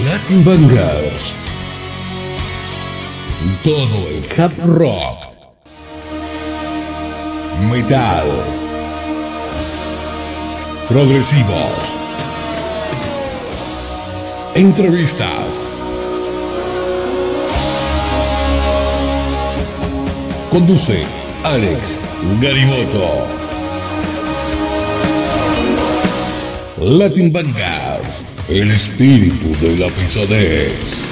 Latin Bangers. Todo el hard rock. Metal. Progresivos. Entrevistas. Conduce Alex Garimoto. Latin Bangers, el espíritu de la pesadez.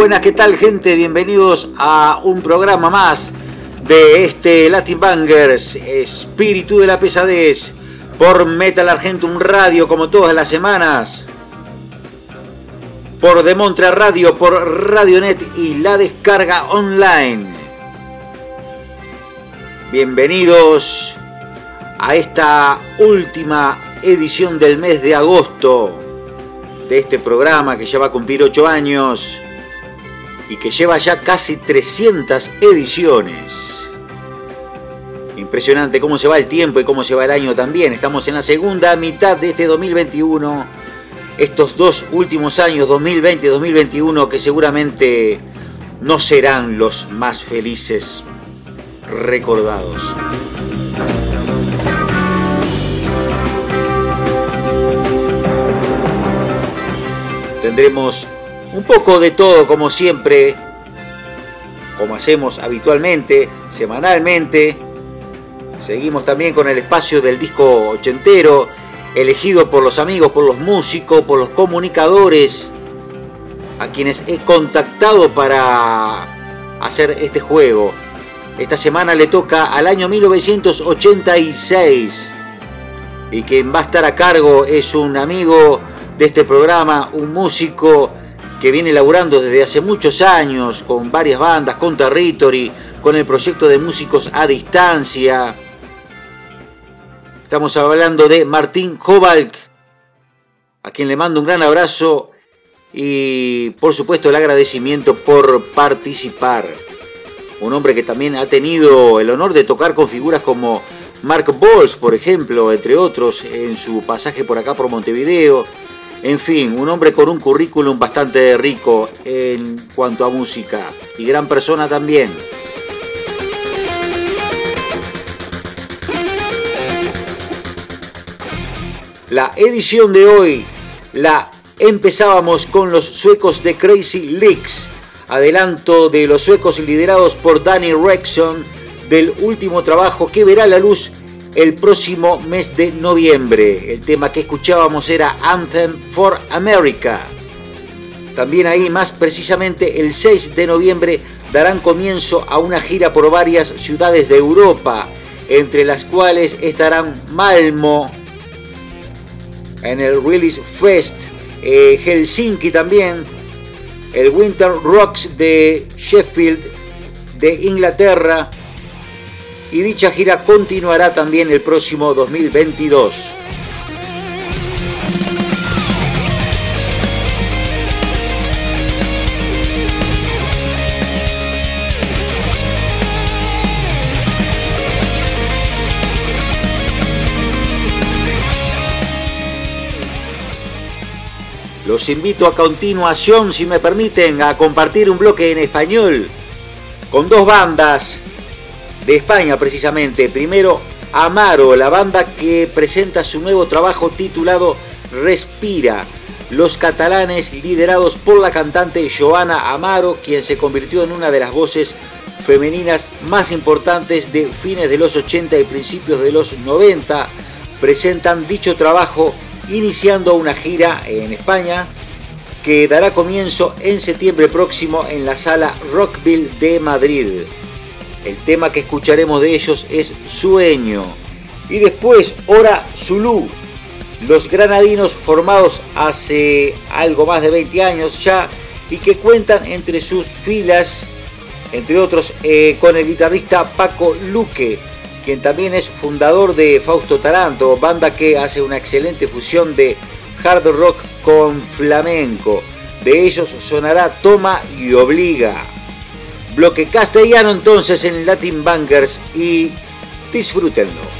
Buenas, ¿qué tal gente? Bienvenidos a un programa más de este Latin Bangers, Espíritu de la Pesadez, por Metal Argentum Radio como todas las semanas, por Demontra Radio, por Radionet y la descarga online. Bienvenidos a esta última edición del mes de agosto de este programa que ya va a cumplir 8 años y que lleva ya casi 300 ediciones. Impresionante cómo se va el tiempo y cómo se va el año también. Estamos en la segunda mitad de este 2021. Estos dos últimos años, 2020 y 2021, que seguramente no serán los más felices recordados. Tendremos un poco de todo como siempre, como hacemos habitualmente, semanalmente. Seguimos también con el espacio del disco ochentero, elegido por los amigos, por los músicos, por los comunicadores, a quienes he contactado para hacer este juego. Esta semana le toca al año 1986 y quien va a estar a cargo es un amigo de este programa, un músico que viene laburando desde hace muchos años con varias bandas, con Territory, con el proyecto de músicos a distancia. Estamos hablando de Martín Jovalk, a quien le mando un gran abrazo y por supuesto el agradecimiento por participar. Un hombre que también ha tenido el honor de tocar con figuras como Mark Balls, por ejemplo, entre otros, en su pasaje por acá por Montevideo en fin, un hombre con un currículum bastante rico en cuanto a música y gran persona también. La edición de hoy la empezábamos con los suecos de Crazy Leaks, adelanto de los suecos liderados por Danny Rexon del último trabajo que verá la luz el próximo mes de noviembre. El tema que escuchábamos era Anthem for America. También ahí, más precisamente, el 6 de noviembre darán comienzo a una gira por varias ciudades de Europa, entre las cuales estarán Malmo en el Release Fest, eh, Helsinki también, el Winter Rocks de Sheffield de Inglaterra, y dicha gira continuará también el próximo 2022. Los invito a continuación, si me permiten, a compartir un bloque en español con dos bandas de España precisamente. Primero, Amaro, la banda que presenta su nuevo trabajo titulado Respira. Los catalanes liderados por la cantante Joana Amaro, quien se convirtió en una de las voces femeninas más importantes de fines de los 80 y principios de los 90, presentan dicho trabajo iniciando una gira en España que dará comienzo en septiembre próximo en la sala Rockville de Madrid. El tema que escucharemos de ellos es Sueño. Y después Hora Zulu. Los granadinos formados hace algo más de 20 años ya y que cuentan entre sus filas, entre otros, eh, con el guitarrista Paco Luque, quien también es fundador de Fausto Taranto, banda que hace una excelente fusión de hard rock con flamenco. De ellos sonará Toma y Obliga. Bloque castellano entonces en Latin Bankers y disfrútenlo.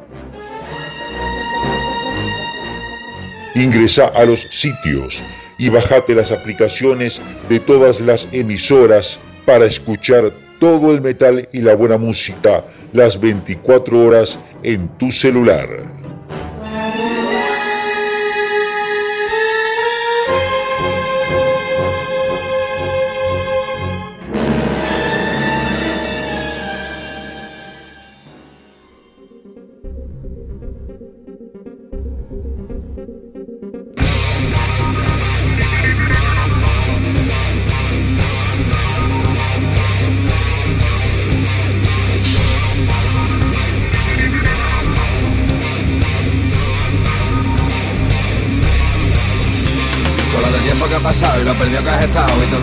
Ingresa a los sitios y bajate las aplicaciones de todas las emisoras para escuchar todo el metal y la buena música las 24 horas en tu celular.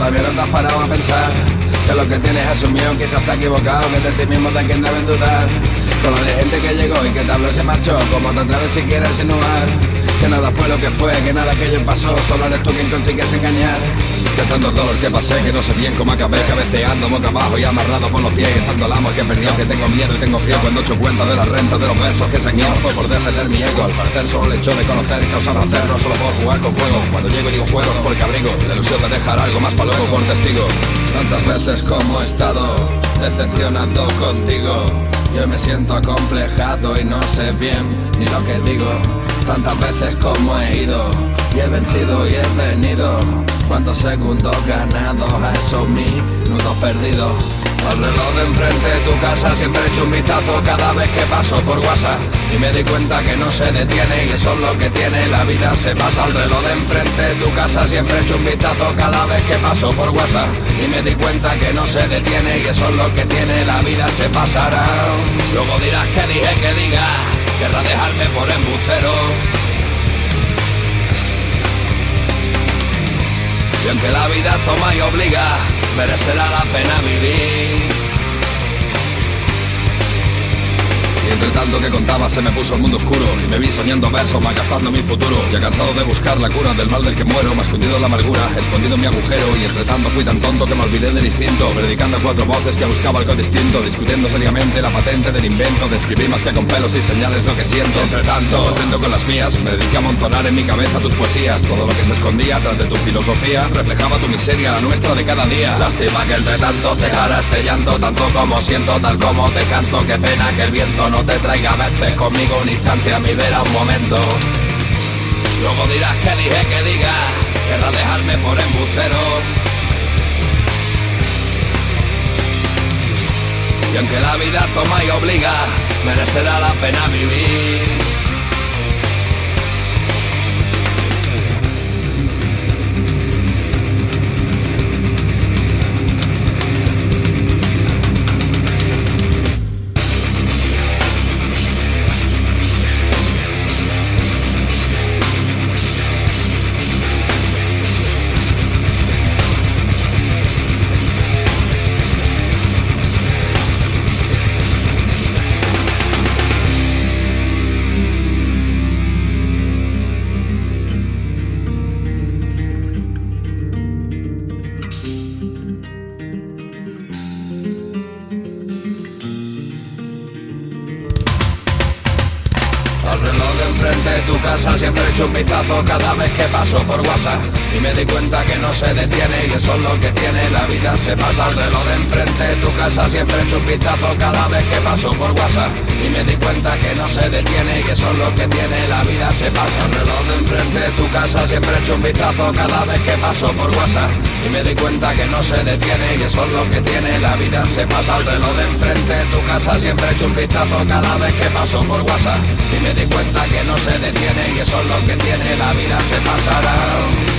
Todavía no has parado a pensar que lo que tienes asumido quizás te has equivocado, que de ti mismo te quien deben dudar. Con lo de gente que llegó y que habló y se marchó, como te atreves si quieres insinuar que nada fue lo que fue, que nada aquello pasó, solo eres tú quien consigues engañar. De tanto dolor que pasé, que no sé bien cómo acabé Cabeceando boca abajo y amarrado por los pies Estando el amo que he perdido, que tengo miedo y tengo frío Cuando echo cuenta de la renta, de los besos que ido Fue por defender mi ego, al parecer solo el hecho de conocer Causar placer, no solo puedo jugar con fuego Cuando llego digo juegos porque abrigo La ilusión de dejar algo más para luego por testigo Tantas veces como he estado decepcionando contigo yo me siento acomplejado y no sé bien ni lo que digo. Tantas veces como he ido y he vencido y he venido. Cuántos segundos ganados a esos minutos perdidos. Al reloj de enfrente de tu casa siempre echo un vistazo cada vez que paso por WhatsApp Y me di cuenta que no se detiene y eso es lo que tiene La vida se pasa al reloj de enfrente de tu casa siempre echo un vistazo cada vez que paso por WhatsApp Y me di cuenta que no se detiene y eso es lo que tiene La vida se pasará Luego dirás que dije que diga Querrás dejarme por embustero Y aunque la vida toma y obliga, merecerá la pena vivir. Entre tanto que contaba se me puso el mundo oscuro. Y me vi soñando versos, malgastando mi futuro. Ya cansado de buscar la cura del mal del que muero Me escondido la amargura, escondido mi agujero. Y entre tanto fui tan tonto que me olvidé del instinto Predicando cuatro voces que buscaba algo distinto Discutiendo seriamente la patente del invento. De escribir más que con pelos y señales lo que siento. Entre tanto, contento con las mías Me dediqué a amontonar en mi cabeza tus poesías. Todo lo que se escondía tras de tu filosofía Reflejaba tu miseria, la nuestra de cada día. Lástima que entre tanto dejara este llanto Tanto como siento, tal como te canto. Qué pena que el viento no te traiga a veces conmigo un instante a mi vera un momento. Luego dirás que dije que diga Querrás dejarme por embustero. Y aunque la vida toma y obliga Merecerá la pena vivir me di cuenta que no se detiene y eso es lo que tiene La vida. Se pasa al reloj de enfrente Tu casa siempre he hecho un vistazo cada vez que paso por WhatsApp. Y me di cuenta que no se detiene y eso es lo que tiene La vida. Se pasará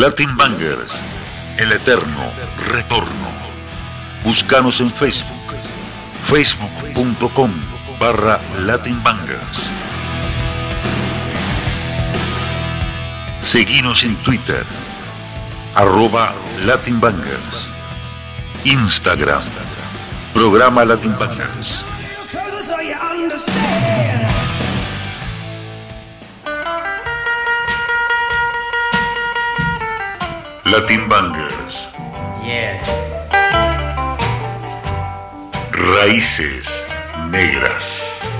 Latin Bangers, el eterno retorno. Búscanos en Facebook, facebook.com barra Latin Bangers. Seguinos en Twitter, arroba Latin Bangers. Instagram, programa Latin Bangers. Latin Bangers. Yes. Raíces negras.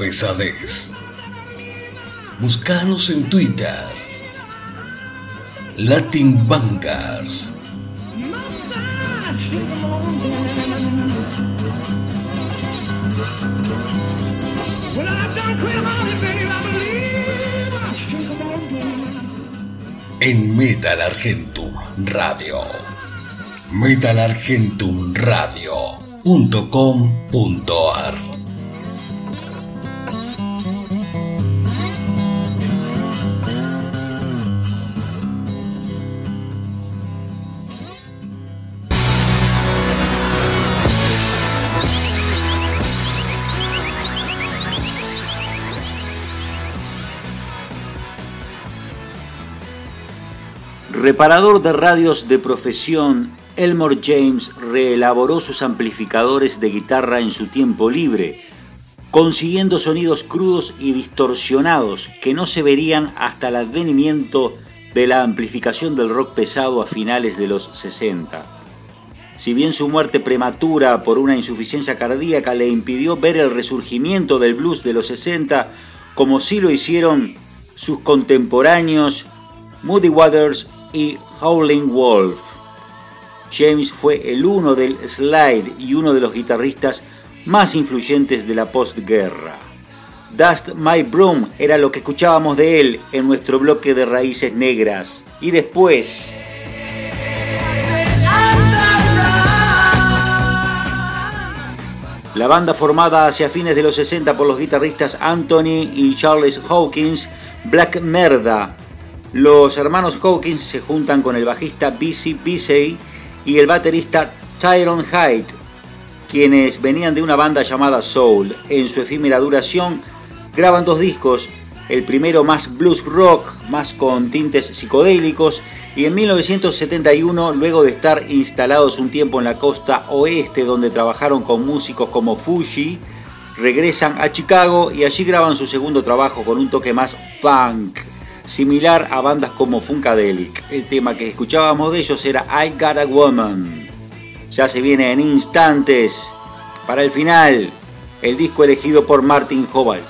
Pesadez. Búscanos en Twitter. Latin Vanguards. En Metal Argentum Radio. metalargentumradio.com.ar Reparador de radios de profesión, Elmore James reelaboró sus amplificadores de guitarra en su tiempo libre, consiguiendo sonidos crudos y distorsionados que no se verían hasta el advenimiento de la amplificación del rock pesado a finales de los 60. Si bien su muerte prematura por una insuficiencia cardíaca le impidió ver el resurgimiento del blues de los 60, como sí lo hicieron sus contemporáneos Moody Waters y Howling Wolf. James fue el uno del slide y uno de los guitarristas más influyentes de la postguerra. Dust My Broom era lo que escuchábamos de él en nuestro bloque de raíces negras. Y después... La banda formada hacia fines de los 60 por los guitarristas Anthony y Charles Hawkins, Black Merda, los hermanos Hawkins se juntan con el bajista B.C. Bisey y el baterista Tyrone Hyde, quienes venían de una banda llamada Soul. En su efímera duración graban dos discos, el primero más blues rock, más con tintes psicodélicos, y en 1971, luego de estar instalados un tiempo en la costa oeste donde trabajaron con músicos como Fuji, regresan a Chicago y allí graban su segundo trabajo con un toque más funk similar a bandas como Funkadelic. El tema que escuchábamos de ellos era I Got a Woman. Ya se viene en instantes. Para el final, el disco elegido por Martin Hobart.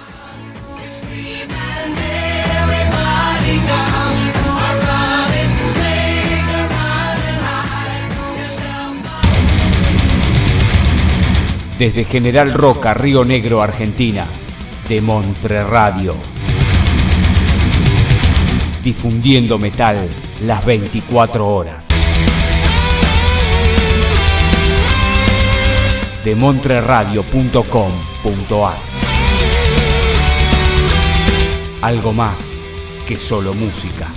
Desde General Roca, Río Negro, Argentina, de Montre Radio difundiendo metal las 24 horas. de montreradio.com.ar Algo más que solo música.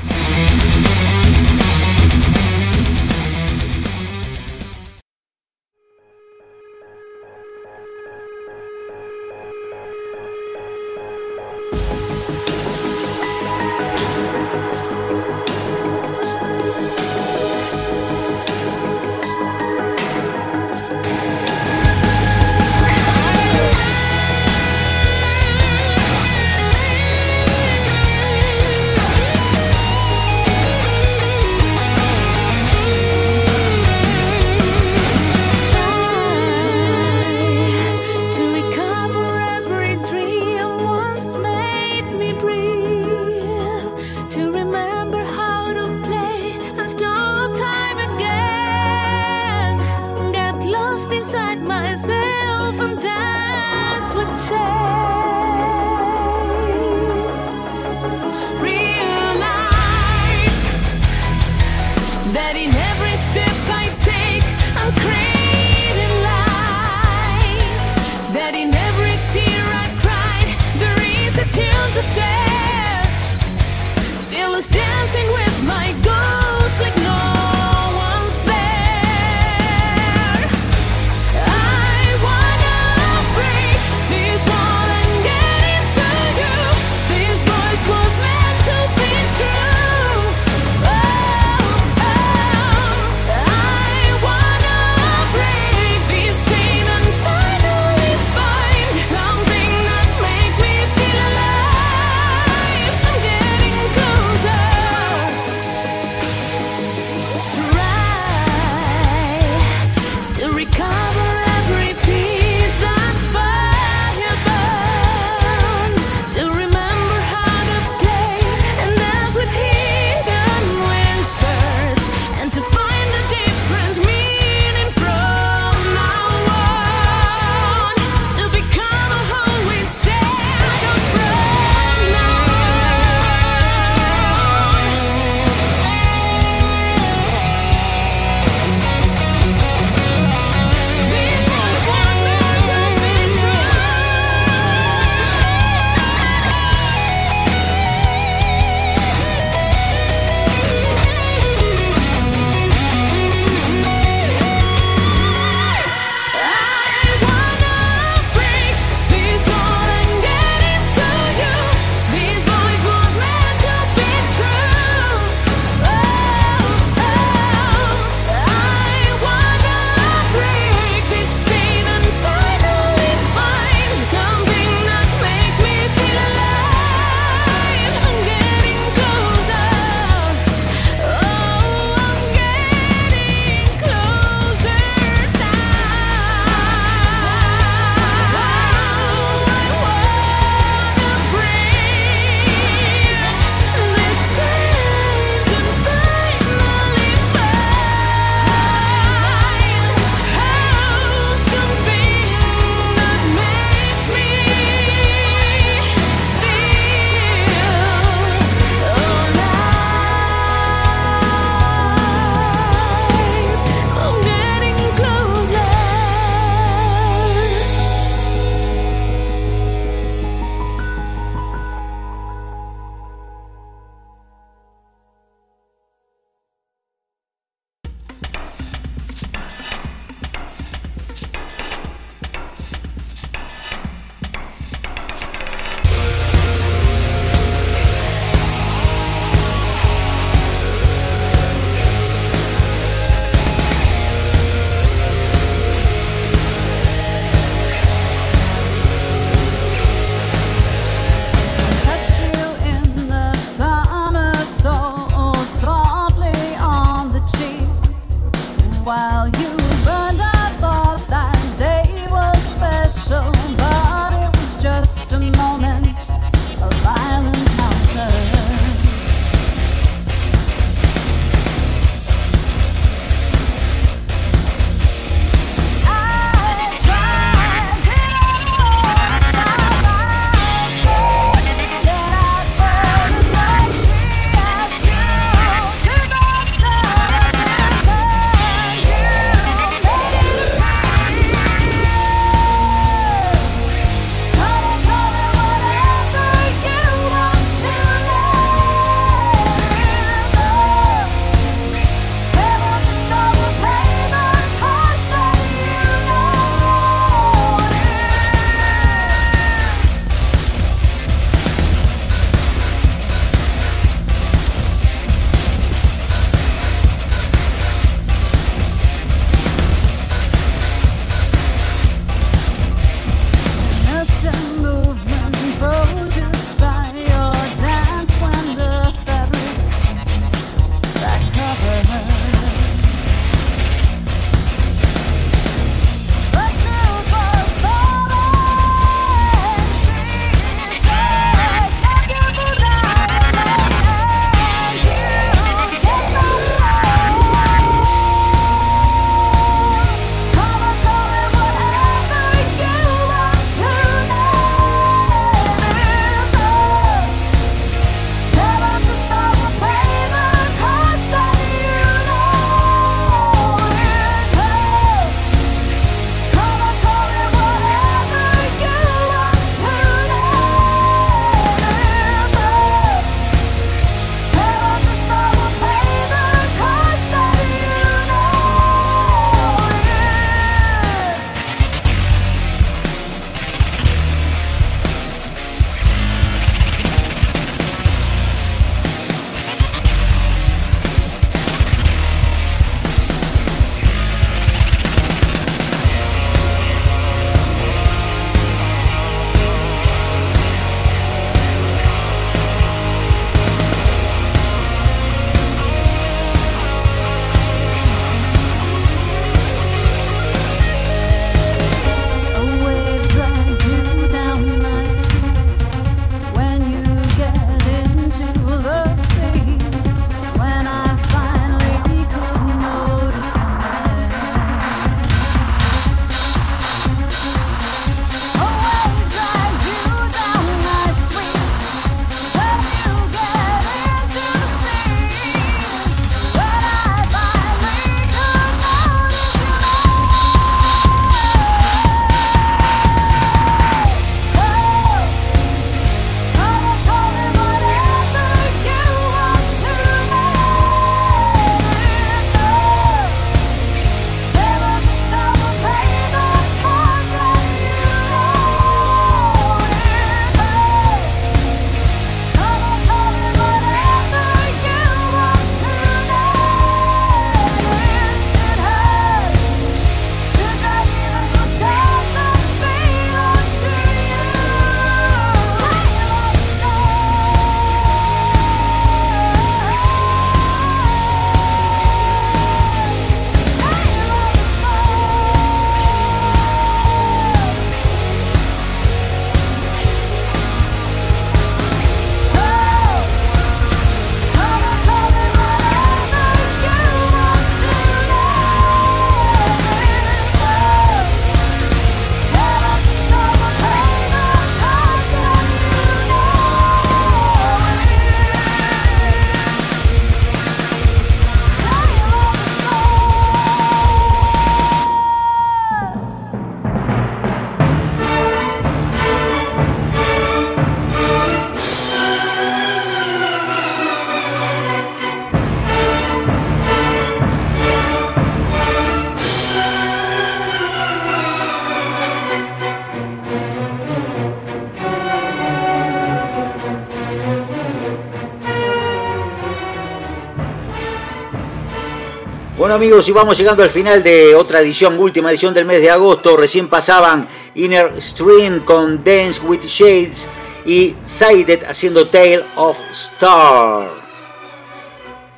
Amigos, y vamos llegando al final de otra edición, última edición del mes de agosto. Recién pasaban Inner Stream con Dance with Shades y Sided haciendo Tale of Star.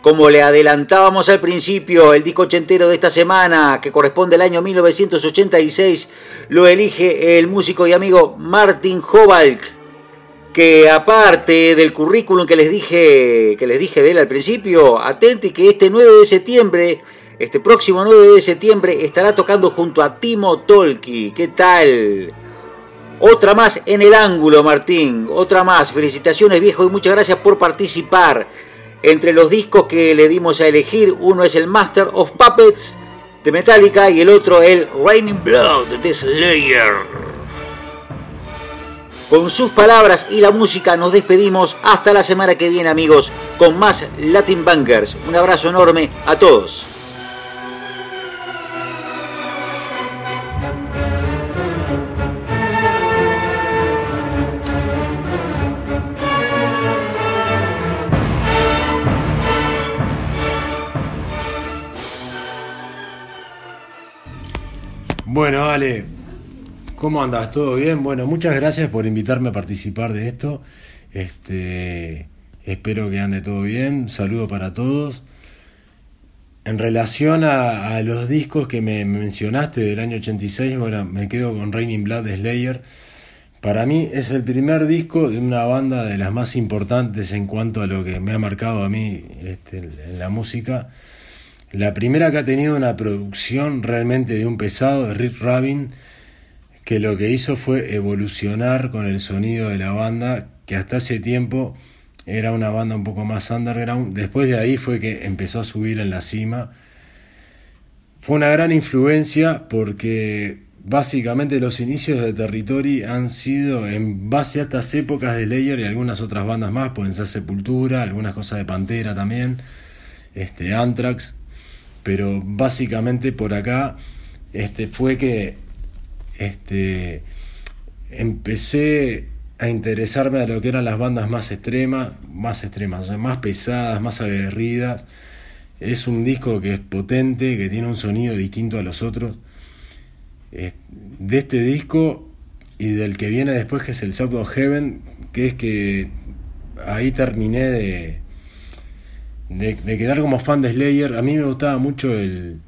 Como le adelantábamos al principio, el disco ochentero de esta semana, que corresponde al año 1986, lo elige el músico y amigo Martin Hobalk, que aparte del currículum que les dije, que les dije de él al principio, atente que este 9 de septiembre, este próximo 9 de septiembre, estará tocando junto a Timo Tolki. ¿Qué tal? Otra más en el ángulo, Martín. Otra más. Felicitaciones, viejo, y muchas gracias por participar. Entre los discos que le dimos a elegir, uno es el Master of Puppets de Metallica y el otro el Raining Blood de Slayer. Con sus palabras y la música nos despedimos hasta la semana que viene amigos con más Latin Bangers. Un abrazo enorme a todos. Bueno, Ale, ¿Cómo andas? ¿Todo bien? Bueno, muchas gracias por invitarme a participar de esto. Este, espero que ande todo bien. saludo para todos. En relación a, los discos que me mencionaste del año 86, bueno, me quedo con Raining Blood Slayer. Para mí es el primer disco de una banda de las más importantes en cuanto a lo que me ha marcado a mí este, en la música. La primera que ha tenido una producción realmente de un pesado, de Rick Rabin, que lo que hizo fue evolucionar con el sonido de la banda, que hasta ese tiempo era una banda un poco más underground. Después de ahí fue que empezó a subir en la cima. Fue una gran influencia porque básicamente los inicios de Territory han sido en base a estas épocas de Layer y algunas otras bandas más, pueden ser Sepultura, algunas cosas de Pantera también, este Anthrax, pero básicamente por acá este fue que este, empecé a interesarme a lo que eran las bandas más extremas, más extremas, más pesadas, más aguerridas. Es un disco que es potente, que tiene un sonido distinto a los otros. De este disco y del que viene después, que es el South of Heaven, que es que ahí terminé de, de quedar como fan de Slayer. A mí me gustaba mucho el,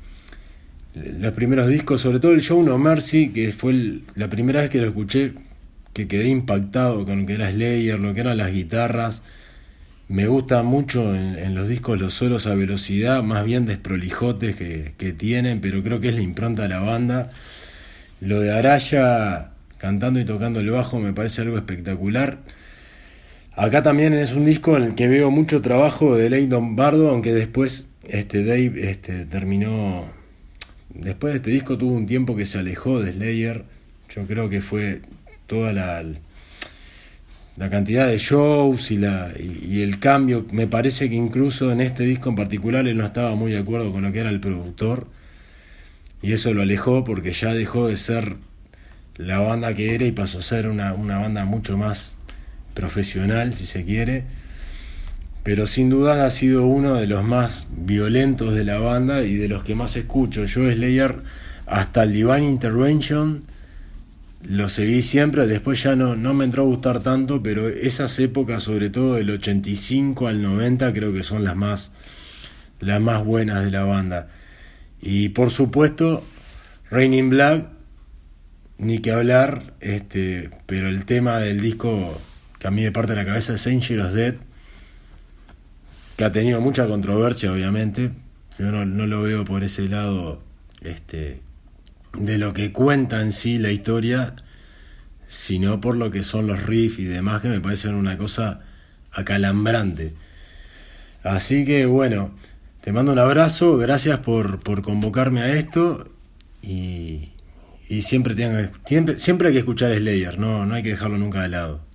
los primeros discos, sobre todo el Show No Mercy, que fue la primera vez que lo escuché, que quedé impactado con lo que era Slayer, lo que eran las guitarras. Me gusta mucho en, los discos los solos a velocidad, más bien desprolijotes que, que, tienen, pero creo que es la impronta de la banda. Lo de Araya cantando y tocando el bajo me parece algo espectacular. Acá también es un disco en el que veo mucho trabajo de Leighton Bardo, aunque después este Dave este, terminó después de este disco tuvo un tiempo que se alejó de Slayer. Yo creo que fue toda la, la cantidad de shows y, la, y, el cambio. Me parece que incluso en este disco en particular él no estaba muy de acuerdo con lo que era el productor. Y eso lo alejó porque ya dejó de ser la banda que era y pasó a ser una, una banda mucho más profesional, si se quiere pero sin duda ha sido uno de los más violentos de la banda y de los que más escucho. Yo Slayer hasta el Divine Intervention lo seguí siempre, después ya no, no me entró a gustar tanto, pero esas épocas, sobre todo del 85 al 90, creo que son las más, las más buenas de la banda. Y por supuesto, Raining Black, ni que hablar, este, pero el tema del disco que a mí me parte de la cabeza es Angel Dead que ha tenido mucha controversia, obviamente. Yo no, lo veo por ese lado este, de lo que cuenta en sí la historia, sino por lo que son los riffs y demás, que me parecen una cosa acalambrante. Así que bueno, te mando un abrazo, gracias por, por convocarme a esto y, y siempre, tengan, siempre, siempre hay que escuchar Slayer, no, no hay que dejarlo nunca de lado.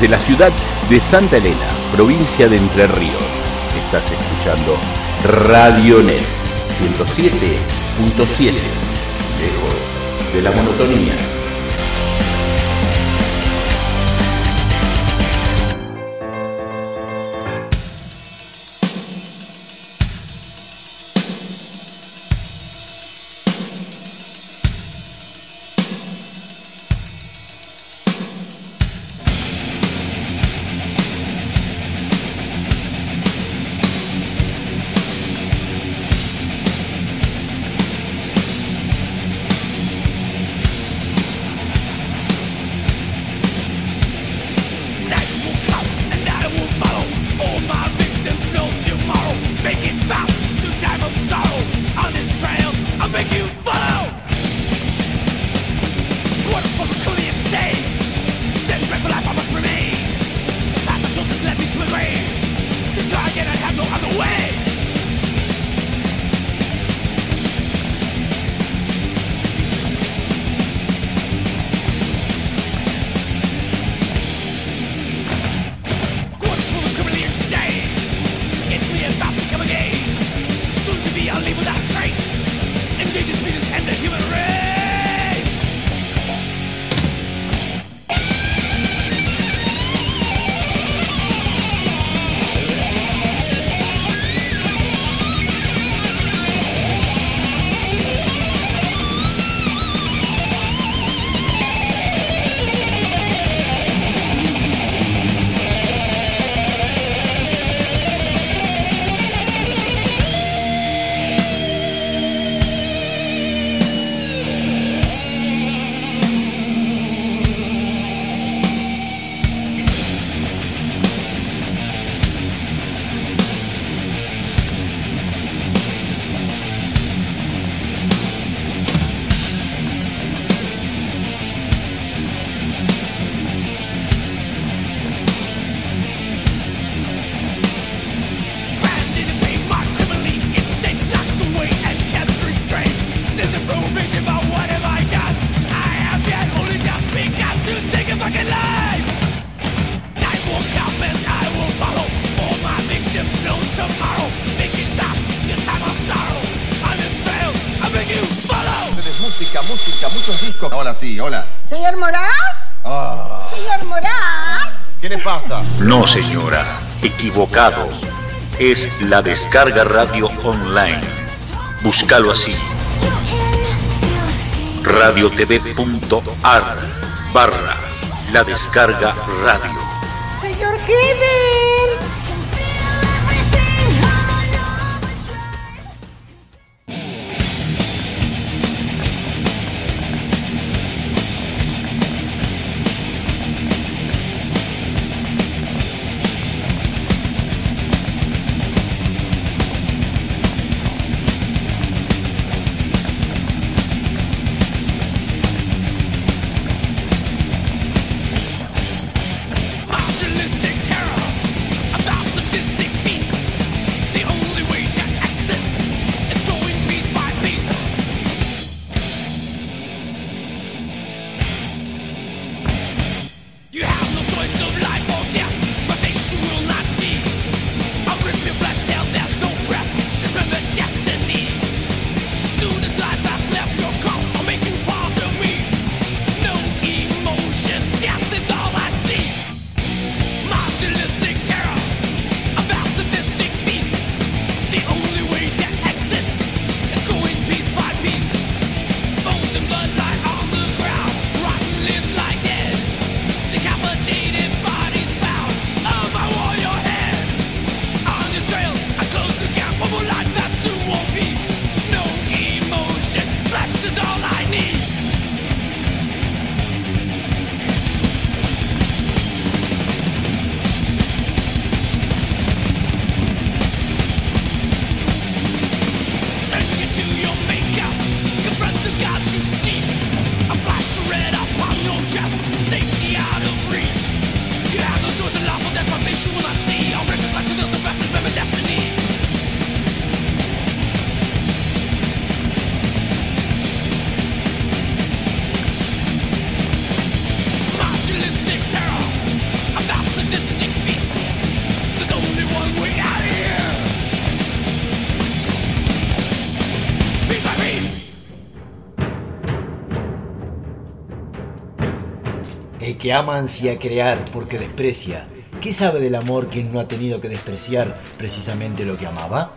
Desde la ciudad de Santa Elena, provincia de Entre Ríos. Estás escuchando Radionet 107.7, lejos de la monotonía. No, señora, equivocado. Es la descarga radio online. Búscalo así. radiotv.ar barra la descarga radio. Señor Heber. Que ama ansía crear porque desprecia. ¿Qué sabe del amor quien no ha tenido que despreciar precisamente lo que amaba?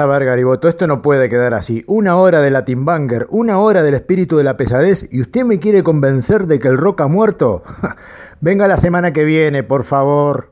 A ver, Gariboto, esto no puede quedar así. Una hora de Latin Banger, una hora del espíritu de la pesadez y usted me quiere convencer de que el rock ha muerto. Venga la semana que viene, por favor.